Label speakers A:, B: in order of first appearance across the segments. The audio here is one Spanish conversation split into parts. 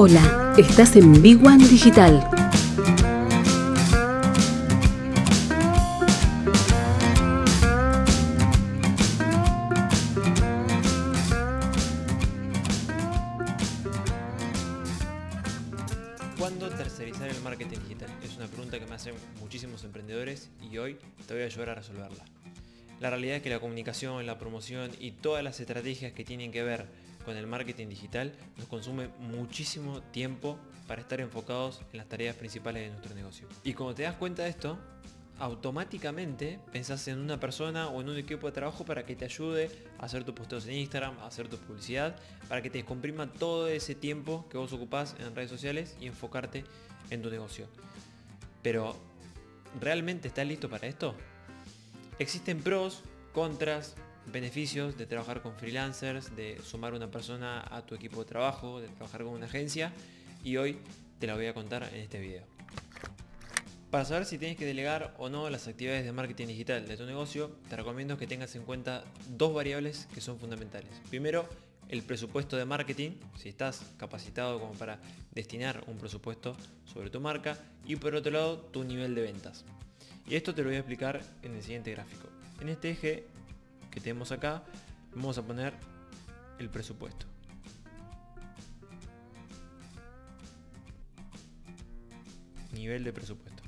A: Hola, estás en Big One Digital.
B: ¿Cuándo tercerizar el marketing digital? Es una pregunta que me hacen muchísimos emprendedores y hoy te voy a ayudar a resolverla. La realidad es que la comunicación, la promoción y todas las estrategias que tienen que ver con el marketing digital nos consume muchísimo tiempo para estar enfocados en las tareas principales de nuestro negocio. Y cuando te das cuenta de esto, automáticamente pensás en una persona o en un equipo de trabajo para que te ayude a hacer tus posteos en Instagram, a hacer tu publicidad, para que te descomprima todo ese tiempo que vos ocupás en redes sociales y enfocarte en tu negocio. Pero, ¿realmente estás listo para esto? Existen pros, contras, beneficios de trabajar con freelancers, de sumar una persona a tu equipo de trabajo, de trabajar con una agencia y hoy te la voy a contar en este video. Para saber si tienes que delegar o no las actividades de marketing digital de tu negocio, te recomiendo que tengas en cuenta dos variables que son fundamentales. Primero, el presupuesto de marketing, si estás capacitado como para destinar un presupuesto sobre tu marca, y por otro lado, tu nivel de ventas. Y esto te lo voy a explicar en el siguiente gráfico. En este eje que tenemos acá, vamos a poner el presupuesto. Nivel de presupuesto.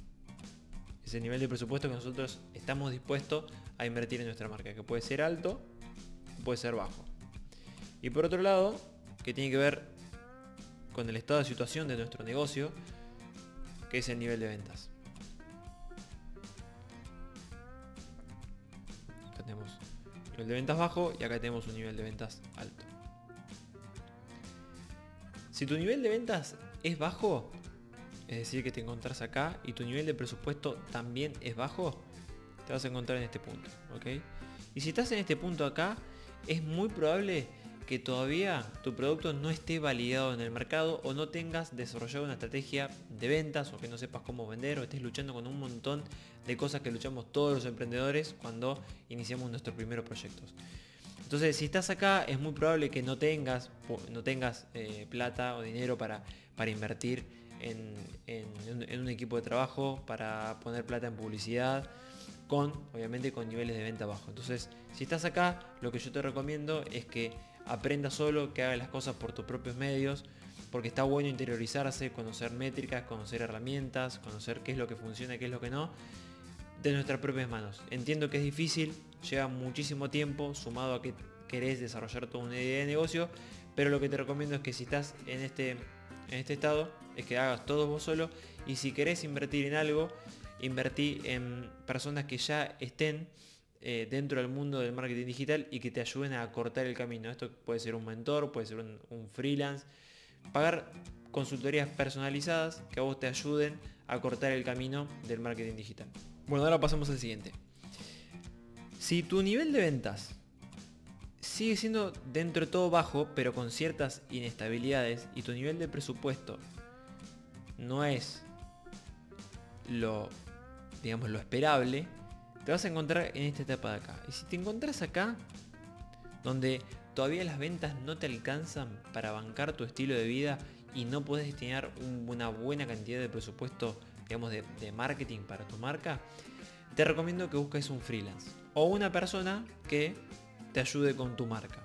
B: Ese nivel de presupuesto que nosotros estamos dispuestos a invertir en nuestra marca, que puede ser alto, puede ser bajo. Y por otro lado, que tiene que ver con el estado de situación de nuestro negocio, que es el nivel de ventas. Nivel de ventas bajo y acá tenemos un nivel de ventas alto. Si tu nivel de ventas es bajo, es decir, que te encontrás acá y tu nivel de presupuesto también es bajo, te vas a encontrar en este punto, ¿ok? Y si estás en este punto acá, es muy probable que todavía tu producto no esté validado en el mercado o no tengas desarrollado una estrategia de ventas o que no sepas cómo vender o estés luchando con un montón de cosas que luchamos todos los emprendedores cuando iniciamos nuestros primeros proyectos. Entonces, si estás acá, es muy probable que no tengas, no tengas eh, plata o dinero para, para invertir en, en, un equipo de trabajo, para poner plata en publicidad, con, obviamente, con niveles de venta bajos. Entonces, si estás acá, lo que yo te recomiendo es que aprendas solo, que hagas las cosas por tus propios medios, porque está bueno interiorizarse, conocer métricas, conocer herramientas, conocer qué es lo que funciona qué es lo que no, de nuestras propias manos. Entiendo que es difícil, lleva muchísimo tiempo, sumado a que querés desarrollar toda una idea de negocio, pero lo que te recomiendo es que si estás en este, en este estado, es que hagas todo vos solo y si querés invertir en algo, invertí en personas que ya estén eh, dentro del mundo del marketing digital y que te ayuden a cortar el camino. Esto puede ser un mentor, puede ser un, freelance. Pagar consultorías personalizadas que a vos te ayuden a cortar el camino del marketing digital. Bueno, ahora pasamos al siguiente. Si tu nivel de ventas sigue siendo dentro de todo bajo, pero con ciertas inestabilidades, y tu nivel de presupuesto no es lo, digamos, lo esperable, te vas a encontrar en esta etapa de acá. Y si te encontrás acá, donde todavía las ventas no te alcanzan para bancar tu estilo de vida y no puedes destinar una buena cantidad de presupuesto, digamos, de, de marketing para tu marca, te recomiendo que busques un freelance o una persona que te ayude con tu marca.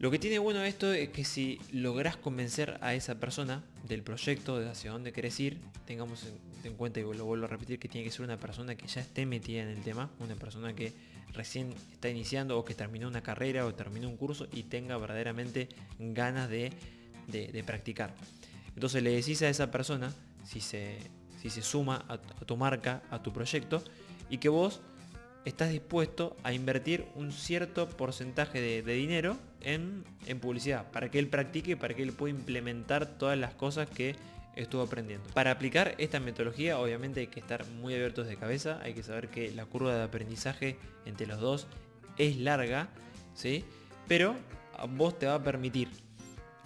B: Lo que tiene bueno esto es que si logras convencer a esa persona del proyecto, de hacia dónde querés ir, tengamos en cuenta y lo vuelvo a repetir que tiene que ser una persona que ya esté metida en el tema, una persona que recién está iniciando o que terminó una carrera o terminó un curso y tenga verdaderamente ganas de, de, practicar. Entonces le decís a esa persona si se, si se suma a, a tu marca, a tu proyecto y que vos estás dispuesto a invertir un cierto porcentaje de, dinero en, publicidad, para que él practique, para que él pueda implementar todas las cosas que estuvo aprendiendo. Para aplicar esta metodología obviamente hay que estar muy abiertos de cabeza, hay que saber que la curva de aprendizaje entre los dos es larga, ¿sí? pero vos te va a permitir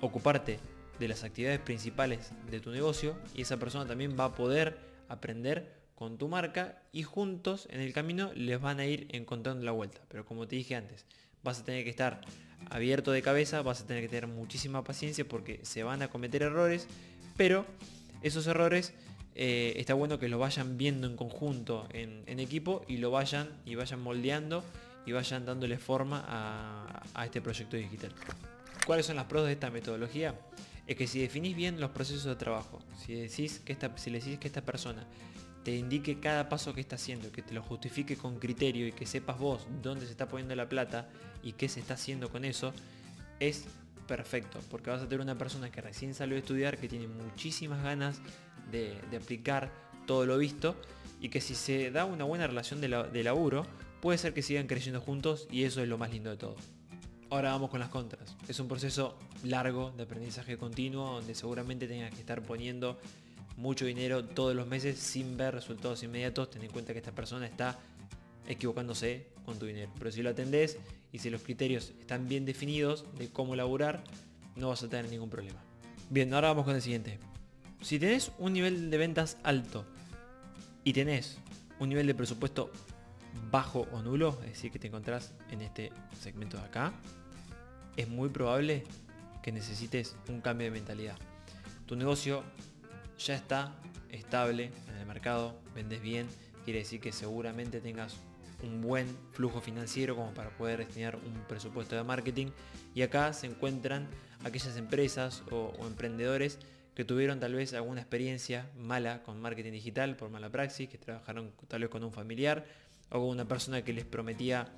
B: ocuparte de las actividades principales de tu negocio y esa persona también va a poder aprender con tu marca y juntos en el camino les van a ir encontrando la vuelta. Pero como te dije antes, vas a tener que estar abierto de cabeza, vas a tener que tener muchísima paciencia porque se van a cometer errores, pero esos errores eh, está bueno que lo vayan viendo en conjunto en, equipo y lo vayan y vayan moldeando y vayan dándole forma a, este proyecto digital. ¿Cuáles son las pros de esta metodología? Es que si definís bien los procesos de trabajo, si, decís que esta, si le decís que esta persona te indique cada paso que está haciendo, que te lo justifique con criterio y que sepas vos dónde se está poniendo la plata y qué se está haciendo con eso, es perfecto, porque vas a tener una persona que recién salió de estudiar, que tiene muchísimas ganas de, aplicar todo lo visto y que si se da una buena relación de, de laburo, puede ser que sigan creciendo juntos y eso es lo más lindo de todo. Ahora vamos con las contras. Es un proceso largo de aprendizaje continuo donde seguramente tengas que estar poniendo mucho dinero todos los meses sin ver resultados inmediatos. Ten en cuenta que esta persona está equivocándose con tu dinero. Pero si lo atendés y si los criterios están bien definidos de cómo laburar, no vas a tener ningún problema. Bien, ahora vamos con el siguiente. Si tenés un nivel de ventas alto y tenés un nivel de presupuesto bajo o nulo, es decir, que te encontrás en este segmento de acá, es muy probable que necesites un cambio de mentalidad. Tu negocio ya está estable en el mercado, vendes bien, quiere decir que seguramente tengas un buen flujo financiero como para poder destinar un presupuesto de marketing. Y acá se encuentran aquellas empresas o, emprendedores que tuvieron tal vez alguna experiencia mala con marketing digital por mala praxis, que trabajaron tal vez con un familiar o con una persona que les prometía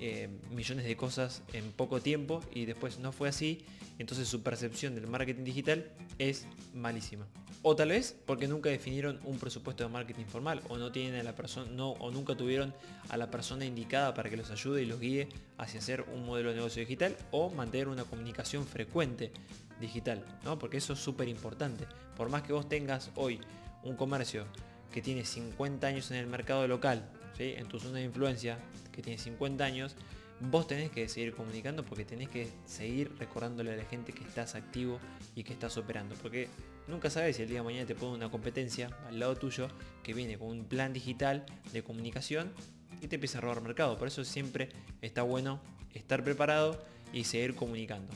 B: eh, millones de cosas en poco tiempo y después no fue así, entonces su percepción del marketing digital es malísima. O tal vez porque nunca definieron un presupuesto de marketing formal o no tienen a la persona no, o nunca tuvieron a la persona indicada para que los ayude y los guíe hacia hacer un modelo de negocio digital o mantener una comunicación frecuente digital, ¿no? Porque eso es súper importante. Por más que vos tengas hoy un comercio que tiene 50 años en el mercado local, en tu zona de influencia, que tiene 50 años, vos tenés que seguir comunicando porque tenés que seguir recordándole a la gente que estás activo y que estás operando. Porque nunca sabes si el día de mañana te pone una competencia al lado tuyo que viene con un plan digital de comunicación y te empieza a robar mercado. Por eso siempre está bueno estar preparado y seguir comunicando.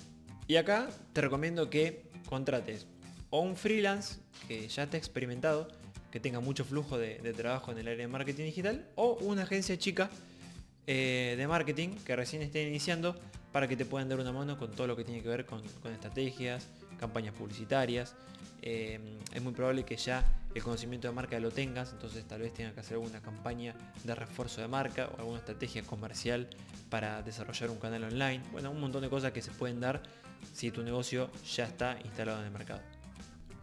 B: Y acá te recomiendo que contrates o un freelance que ya esté experimentado, que tenga mucho flujo de, trabajo en el área de marketing digital, o una agencia chica eh, de marketing que recién esté iniciando para que te puedan dar una mano con todo lo que tiene que ver con, estrategias, campañas publicitarias. Eh, es muy probable que ya el conocimiento de marca lo tengas, entonces tal vez tengas que hacer alguna campaña de refuerzo de marca o alguna estrategia comercial para desarrollar un canal online. Bueno, un montón de cosas que se pueden dar si tu negocio ya está instalado en el mercado.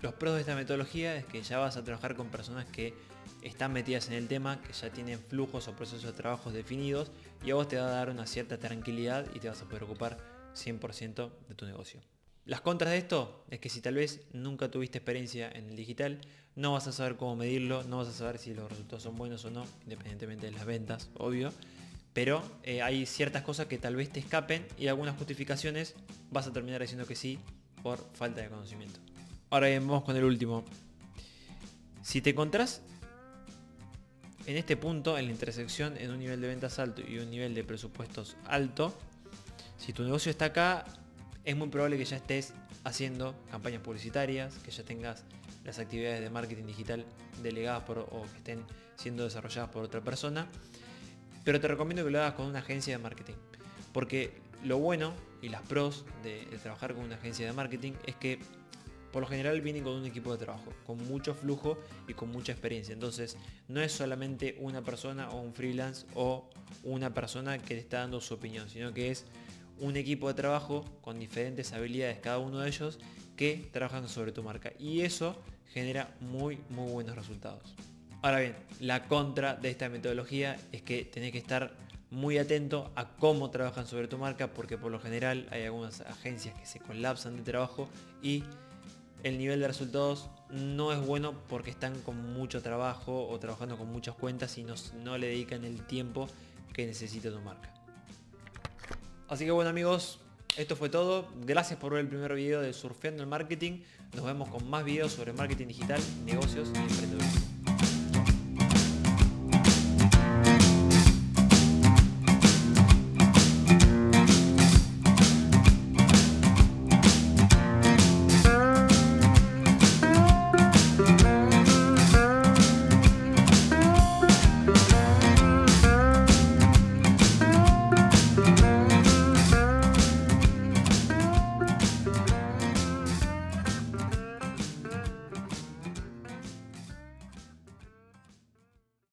B: Los pros de esta metodología es que ya vas a trabajar con personas que están metidas en el tema, que ya tienen flujos o procesos de trabajo definidos y a vos te va a dar una cierta tranquilidad y te vas a poder ocupar 100% de tu negocio. Las contras de esto es que si tal vez nunca tuviste experiencia en el digital, no vas a saber cómo medirlo, no vas a saber si los resultados son buenos o no, independientemente de las ventas, obvio. Pero eh, hay ciertas cosas que tal vez te escapen y algunas justificaciones vas a terminar diciendo que sí por falta de conocimiento. Ahora bien, vamos con el último. Si te encontrás en este punto, en la intersección, en un nivel de ventas alto y un nivel de presupuestos alto, si tu negocio está acá, es muy probable que ya estés haciendo campañas publicitarias, que ya tengas las actividades de marketing digital delegadas por, o que estén siendo desarrolladas por otra persona. Pero te recomiendo que lo hagas con una agencia de marketing. Porque lo bueno y las pros de trabajar con una agencia de marketing es que por lo general vienen con un equipo de trabajo, con mucho flujo y con mucha experiencia. Entonces, no es solamente una persona o un freelance o una persona que te está dando su opinión, sino que es un equipo de trabajo con diferentes habilidades cada uno de ellos que trabajan sobre tu marca. Y eso genera muy, muy buenos resultados. Ahora bien, la contra de esta metodología es que tenés que estar muy atento a cómo trabajan sobre tu marca porque por lo general hay algunas agencias que se colapsan de trabajo y el nivel de resultados no es bueno porque están con mucho trabajo o trabajando con muchas cuentas y no, le dedican el tiempo que necesita tu marca. Así que bueno amigos, esto fue todo. Gracias por ver el primer video de Surfeando el Marketing. Nos vemos con más videos sobre marketing digital, negocios y emprendedurismo.